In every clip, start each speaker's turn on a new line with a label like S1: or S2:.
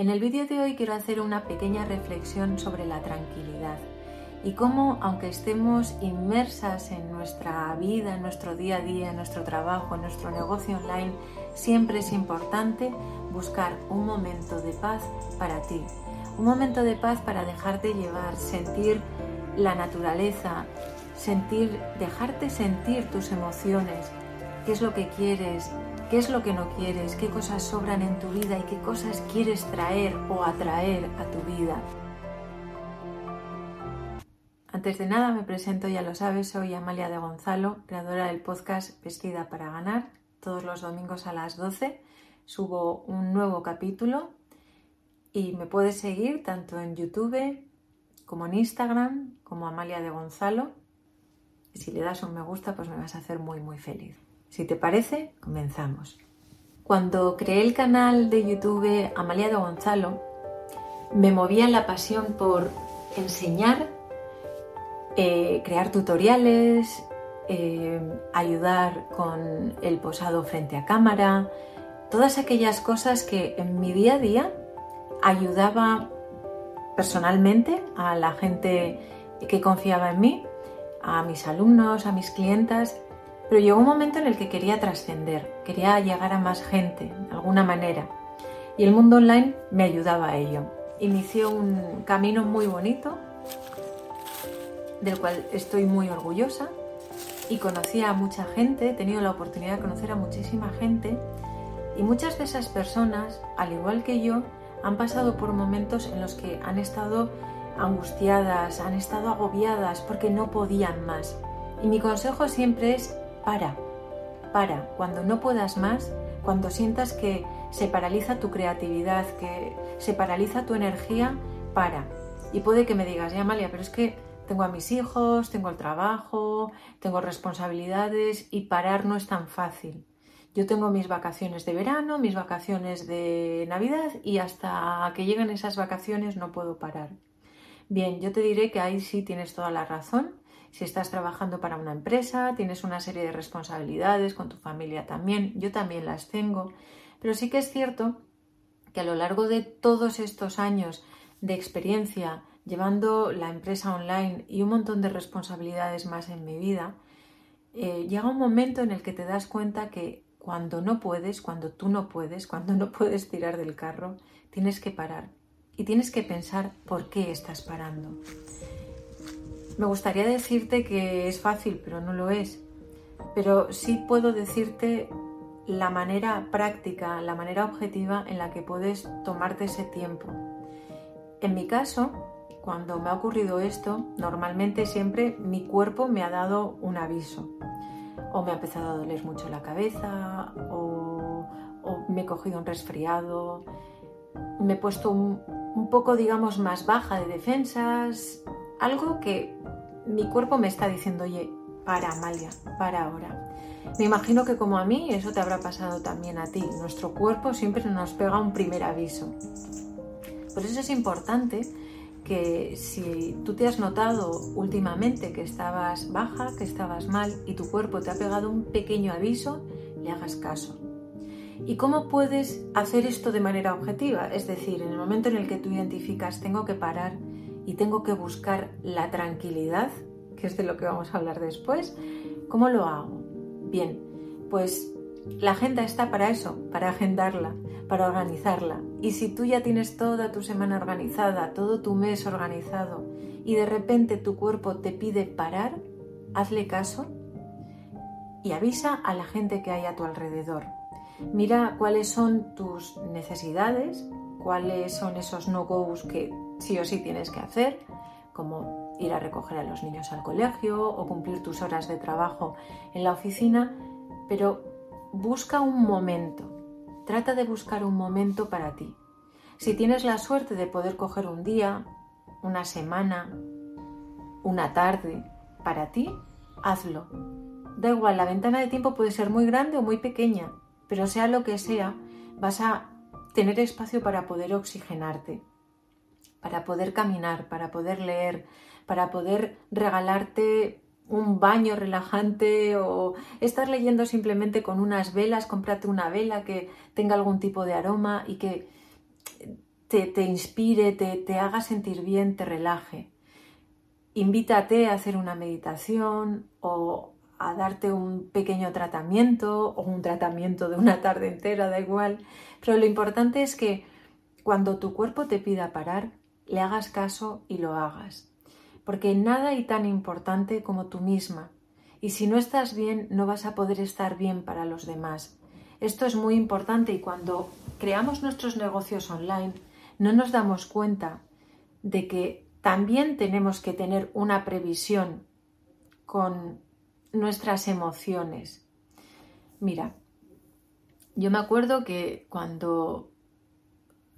S1: En el vídeo de hoy quiero hacer una pequeña reflexión sobre la tranquilidad y cómo, aunque estemos inmersas en nuestra vida, en nuestro día a día, en nuestro trabajo, en nuestro negocio online, siempre es importante buscar un momento de paz para ti. Un momento de paz para dejarte llevar, sentir la naturaleza, sentir, dejarte sentir tus emociones, qué es lo que quieres, qué es lo que no quieres, qué cosas sobran en tu vida y qué cosas quieres traer o atraer a tu vida. Antes de nada me presento, ya lo sabes, soy Amalia de Gonzalo, creadora del podcast Vestida para Ganar. Todos los domingos a las 12 subo un nuevo capítulo y me puedes seguir tanto en YouTube como en Instagram, como Amalia de Gonzalo. Si le das un me gusta, pues me vas a hacer muy, muy feliz. Si te parece, comenzamos. Cuando creé el canal de YouTube Amalia de Gonzalo, me movía la pasión por enseñar, eh, crear tutoriales, eh, ayudar con el posado frente a cámara, todas aquellas cosas que en mi día a día ayudaba personalmente a la gente que confiaba en mí, a mis alumnos, a mis clientas pero llegó un momento en el que quería trascender, quería llegar a más gente, de alguna manera. Y el mundo online me ayudaba a ello. Inició un camino muy bonito, del cual estoy muy orgullosa. Y conocí a mucha gente, he tenido la oportunidad de conocer a muchísima gente. Y muchas de esas personas, al igual que yo, han pasado por momentos en los que han estado angustiadas, han estado agobiadas porque no podían más. Y mi consejo siempre es para, para, cuando no puedas más, cuando sientas que se paraliza tu creatividad, que se paraliza tu energía, para. Y puede que me digas, ya Amalia, pero es que tengo a mis hijos, tengo el trabajo, tengo responsabilidades y parar no es tan fácil. Yo tengo mis vacaciones de verano, mis vacaciones de Navidad y hasta que lleguen esas vacaciones no puedo parar. Bien, yo te diré que ahí sí tienes toda la razón si estás trabajando para una empresa, tienes una serie de responsabilidades con tu familia también, yo también las tengo, pero sí que es cierto que a lo largo de todos estos años de experiencia llevando la empresa online y un montón de responsabilidades más en mi vida, eh, llega un momento en el que te das cuenta que cuando no puedes, cuando tú no puedes, cuando no puedes tirar del carro, tienes que parar y tienes que pensar por qué estás parando. Me gustaría decirte que es fácil, pero no lo es. Pero sí puedo decirte la manera práctica, la manera objetiva en la que puedes tomarte ese tiempo. En mi caso, cuando me ha ocurrido esto, normalmente siempre mi cuerpo me ha dado un aviso. O me ha empezado a doler mucho la cabeza, o, me he cogido un resfriado, me he puesto un, un poco, digamos, más baja de defensas, algo que mi cuerpo me está diciendo, oye, para, Amalia, para ahora. Me imagino que como a mí, eso te habrá pasado también a ti. Nuestro cuerpo siempre nos pega un primer aviso. Por eso es importante que si tú te has notado últimamente que estabas baja, que estabas mal y tu cuerpo te ha pegado un pequeño aviso, le hagas caso. ¿Y cómo puedes hacer esto de manera objetiva? Es decir, en el momento en el que tú identificas tengo que parar y tengo que buscar la tranquilidad, que es de lo que vamos a hablar después, ¿cómo lo hago? Bien, pues la agenda está para eso, para agendarla, para organizarla. Y si tú ya tienes toda tu semana organizada, todo tu mes organizado, y de repente tu cuerpo te pide parar, hazle caso y avisa a la gente que hay a tu alrededor. Mira cuáles son tus necesidades, cuáles son esos no-goes que sí o sí tienes que hacer, como ir a recoger a los niños al colegio o cumplir tus horas de trabajo en la oficina, pero busca un momento, trata de buscar un momento para ti. Si tienes la suerte de poder coger un día, una semana, una tarde para ti, hazlo. Da igual, la ventana de tiempo puede ser muy grande o muy pequeña, pero sea lo que sea, vas a tener espacio para poder oxigenarte para poder caminar, para poder leer, para poder regalarte un baño relajante o estar leyendo simplemente con unas velas, cómprate una vela que tenga algún tipo de aroma y que te, inspire, te, te haga sentir bien, te relaje. Invítate a hacer una meditación o a darte un pequeño tratamiento o un tratamiento de una tarde entera, da igual. Pero lo importante es que cuando tu cuerpo te pida parar, le hagas caso y lo hagas. Porque nada hay tan importante como tú misma. Y si no estás bien, no vas a poder estar bien para los demás. Esto es muy importante y cuando creamos nuestros negocios online, no nos damos cuenta de que también tenemos que tener una previsión con nuestras emociones. Mira, yo me acuerdo que cuando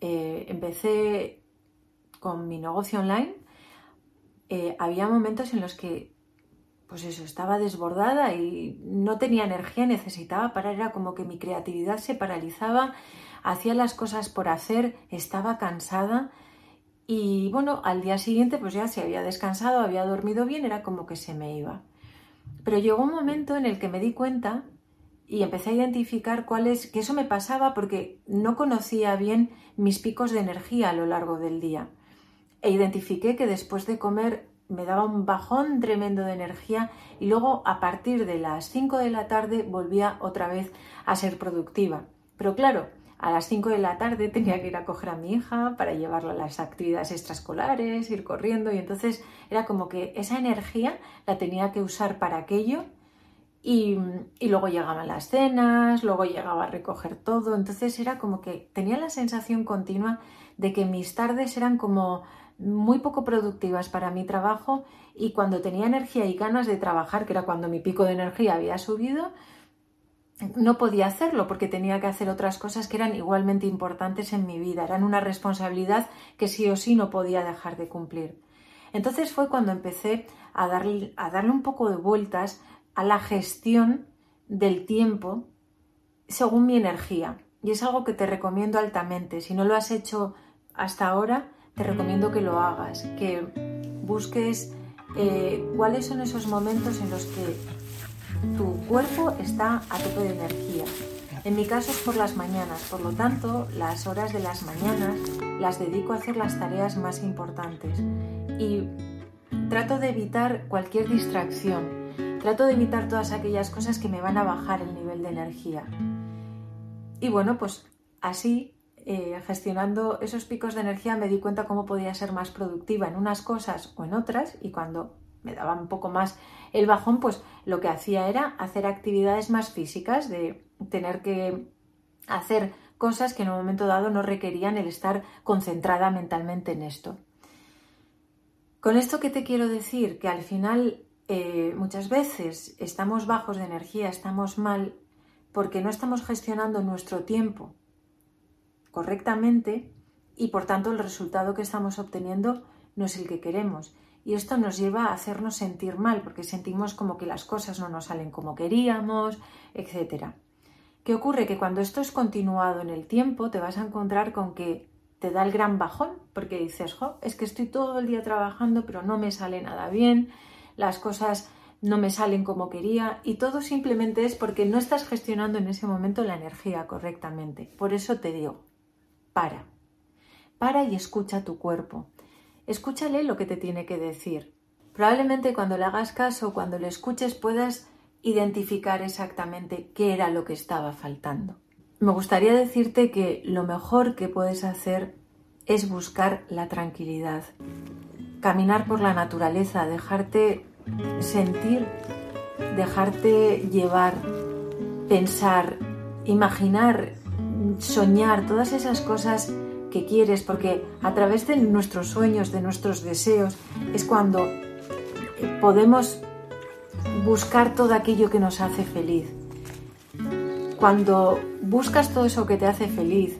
S1: eh, empecé con mi negocio online, eh, había momentos en los que, pues eso, estaba desbordada y no tenía energía, necesitaba parar, era como que mi creatividad se paralizaba, hacía las cosas por hacer, estaba cansada y bueno, al día siguiente pues ya se había descansado, había dormido bien, era como que se me iba. Pero llegó un momento en el que me di cuenta y empecé a identificar cuáles, que eso me pasaba porque no conocía bien mis picos de energía a lo largo del día. E identifiqué que después de comer me daba un bajón tremendo de energía y luego a partir de las 5 de la tarde volvía otra vez a ser productiva. Pero claro, a las 5 de la tarde tenía que ir a coger a mi hija para llevarla a las actividades extraescolares, ir corriendo y entonces era como que esa energía la tenía que usar para aquello y, y, luego llegaban las cenas, luego llegaba a recoger todo, entonces era como que tenía la sensación continua de que mis tardes eran como muy poco productivas para mi trabajo y cuando tenía energía y ganas de trabajar, que era cuando mi pico de energía había subido, no podía hacerlo porque tenía que hacer otras cosas que eran igualmente importantes en mi vida, eran una responsabilidad que sí o sí no podía dejar de cumplir. Entonces fue cuando empecé a darle, a darle un poco de vueltas a la gestión del tiempo según mi energía. Y es algo que te recomiendo altamente. Si no lo has hecho hasta ahora, te recomiendo que lo hagas, que busques eh, cuáles son esos momentos en los que tu cuerpo está a tope de energía. En mi caso es por las mañanas, por lo tanto, las horas de las mañanas las dedico a hacer las tareas más importantes y trato de evitar cualquier distracción, trato de evitar todas aquellas cosas que me van a bajar el nivel de energía. Y bueno, pues así, eh, gestionando esos picos de energía, me di cuenta cómo podía ser más productiva en unas cosas o en otras y cuando me daba un poco más el bajón, pues lo que hacía era hacer actividades más físicas, de tener que hacer cosas que en un momento dado no requerían el estar concentrada mentalmente en esto. Con esto que te quiero decir, que al final eh, muchas veces estamos bajos de energía, estamos mal porque no estamos gestionando nuestro tiempo correctamente y por tanto el resultado que estamos obteniendo no es el que queremos. Y esto nos lleva a hacernos sentir mal porque sentimos como que las cosas no nos salen como queríamos, etc. ¿Qué ocurre? Que cuando esto es continuado en el tiempo te vas a encontrar con que te da el gran bajón porque dices, jo, es que estoy todo el día trabajando pero no me sale nada bien, las cosas no me salen como quería y todo simplemente es porque no estás gestionando en ese momento la energía correctamente. Por eso te digo, para, para y escucha tu cuerpo. Escúchale lo que te tiene que decir. Probablemente cuando le hagas caso, cuando le escuches, puedas identificar exactamente qué era lo que estaba faltando. Me gustaría decirte que lo mejor que puedes hacer es buscar la tranquilidad, caminar por la naturaleza, dejarte sentir, dejarte llevar, pensar, imaginar, soñar, todas esas cosas que quieres, porque a través de nuestros sueños, de nuestros deseos, es cuando podemos buscar todo aquello que nos hace feliz. Cuando buscas todo eso que te hace feliz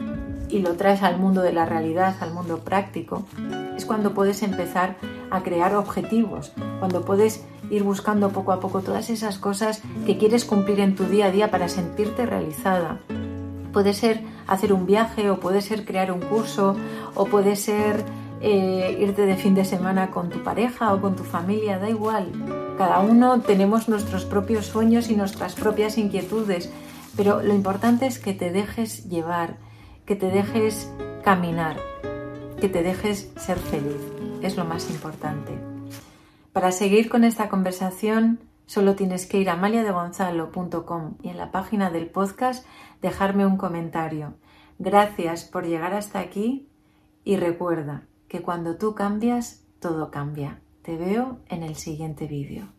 S1: y lo traes al mundo de la realidad, al mundo práctico, es cuando puedes empezar a crear objetivos, cuando puedes ir buscando poco a poco todas esas cosas que quieres cumplir en tu día a día para sentirte realizada. Puede ser hacer un viaje o puede ser crear un curso o puede ser eh, irte de fin de semana con tu pareja o con tu familia, da igual. Cada uno tenemos nuestros propios sueños y nuestras propias inquietudes, pero lo importante es que te dejes llevar, que te dejes caminar. que te dejes ser feliz. Es lo más importante. Para seguir con esta conversación, solo tienes que ir a maliadegonzalo.com y en la página del podcast dejarme un comentario. Gracias por llegar hasta aquí y recuerda que cuando tú cambias, todo cambia. Te veo en el siguiente vídeo.